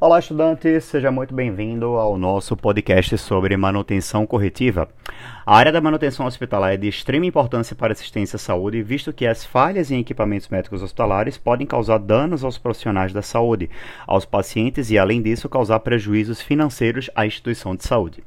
Olá, estudante, seja muito bem-vindo ao nosso podcast sobre manutenção corretiva. A área da manutenção hospitalar é de extrema importância para a assistência à saúde, visto que as falhas em equipamentos médicos hospitalares podem causar danos aos profissionais da saúde, aos pacientes e, além disso, causar prejuízos financeiros à instituição de saúde.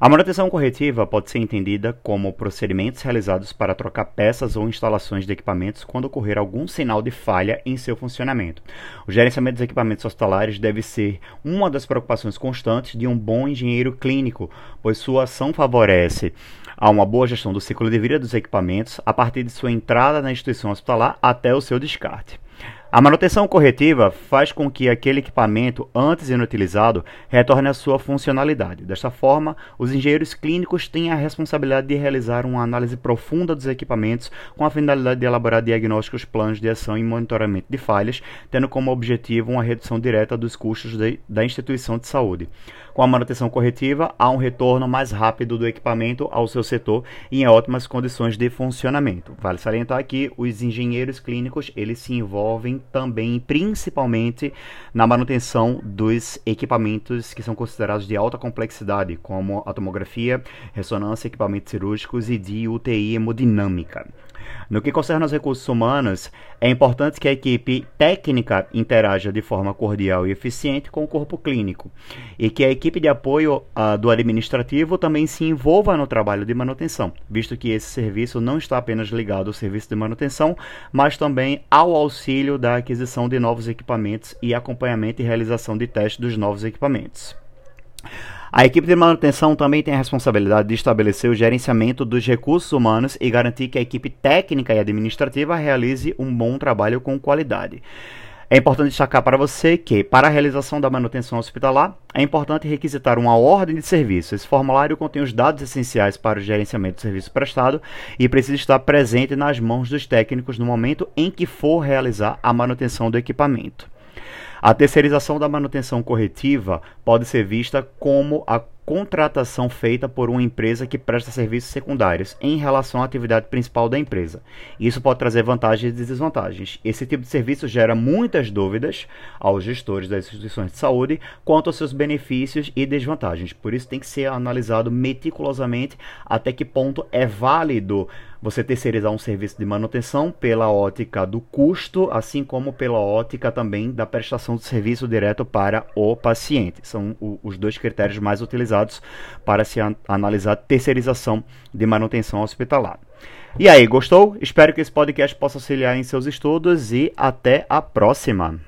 A manutenção corretiva pode ser entendida como procedimentos realizados para trocar peças ou instalações de equipamentos quando ocorrer algum sinal de falha em seu funcionamento. O gerenciamento dos equipamentos hospitalares deve ser uma das preocupações constantes de um bom engenheiro clínico, pois sua ação favorece a uma boa gestão do ciclo de vida dos equipamentos a partir de sua entrada na instituição hospitalar até o seu descarte. A manutenção corretiva faz com que aquele equipamento antes inutilizado retorne à sua funcionalidade. Desta forma, os engenheiros clínicos têm a responsabilidade de realizar uma análise profunda dos equipamentos com a finalidade de elaborar diagnósticos, planos de ação e monitoramento de falhas, tendo como objetivo uma redução direta dos custos de, da instituição de saúde. Com a manutenção corretiva, há um retorno mais rápido do equipamento ao seu setor e em ótimas condições de funcionamento. Vale salientar que os engenheiros clínicos eles se envolvem também, principalmente, na manutenção dos equipamentos que são considerados de alta complexidade, como a tomografia, ressonância, equipamentos cirúrgicos e de UTI hemodinâmica. No que concerne aos recursos humanos, é importante que a equipe técnica interaja de forma cordial e eficiente com o corpo clínico e que a equipe de apoio uh, do administrativo também se envolva no trabalho de manutenção, visto que esse serviço não está apenas ligado ao serviço de manutenção, mas também ao auxílio da aquisição de novos equipamentos e acompanhamento e realização de testes dos novos equipamentos. A equipe de manutenção também tem a responsabilidade de estabelecer o gerenciamento dos recursos humanos e garantir que a equipe técnica e administrativa realize um bom trabalho com qualidade. É importante destacar para você que, para a realização da manutenção hospitalar, é importante requisitar uma ordem de serviço. Esse formulário contém os dados essenciais para o gerenciamento do serviço prestado e precisa estar presente nas mãos dos técnicos no momento em que for realizar a manutenção do equipamento. A terceirização da manutenção corretiva pode ser vista como a contratação feita por uma empresa que presta serviços secundários em relação à atividade principal da empresa. Isso pode trazer vantagens e desvantagens. Esse tipo de serviço gera muitas dúvidas aos gestores das instituições de saúde quanto aos seus benefícios e desvantagens. Por isso tem que ser analisado meticulosamente até que ponto é válido você terceirizar um serviço de manutenção pela ótica do custo, assim como pela ótica também da prestação do serviço direto para o paciente. São o, os dois critérios mais utilizados para se an analisar terceirização de manutenção hospitalar. E aí, gostou? Espero que esse podcast possa auxiliar em seus estudos e até a próxima!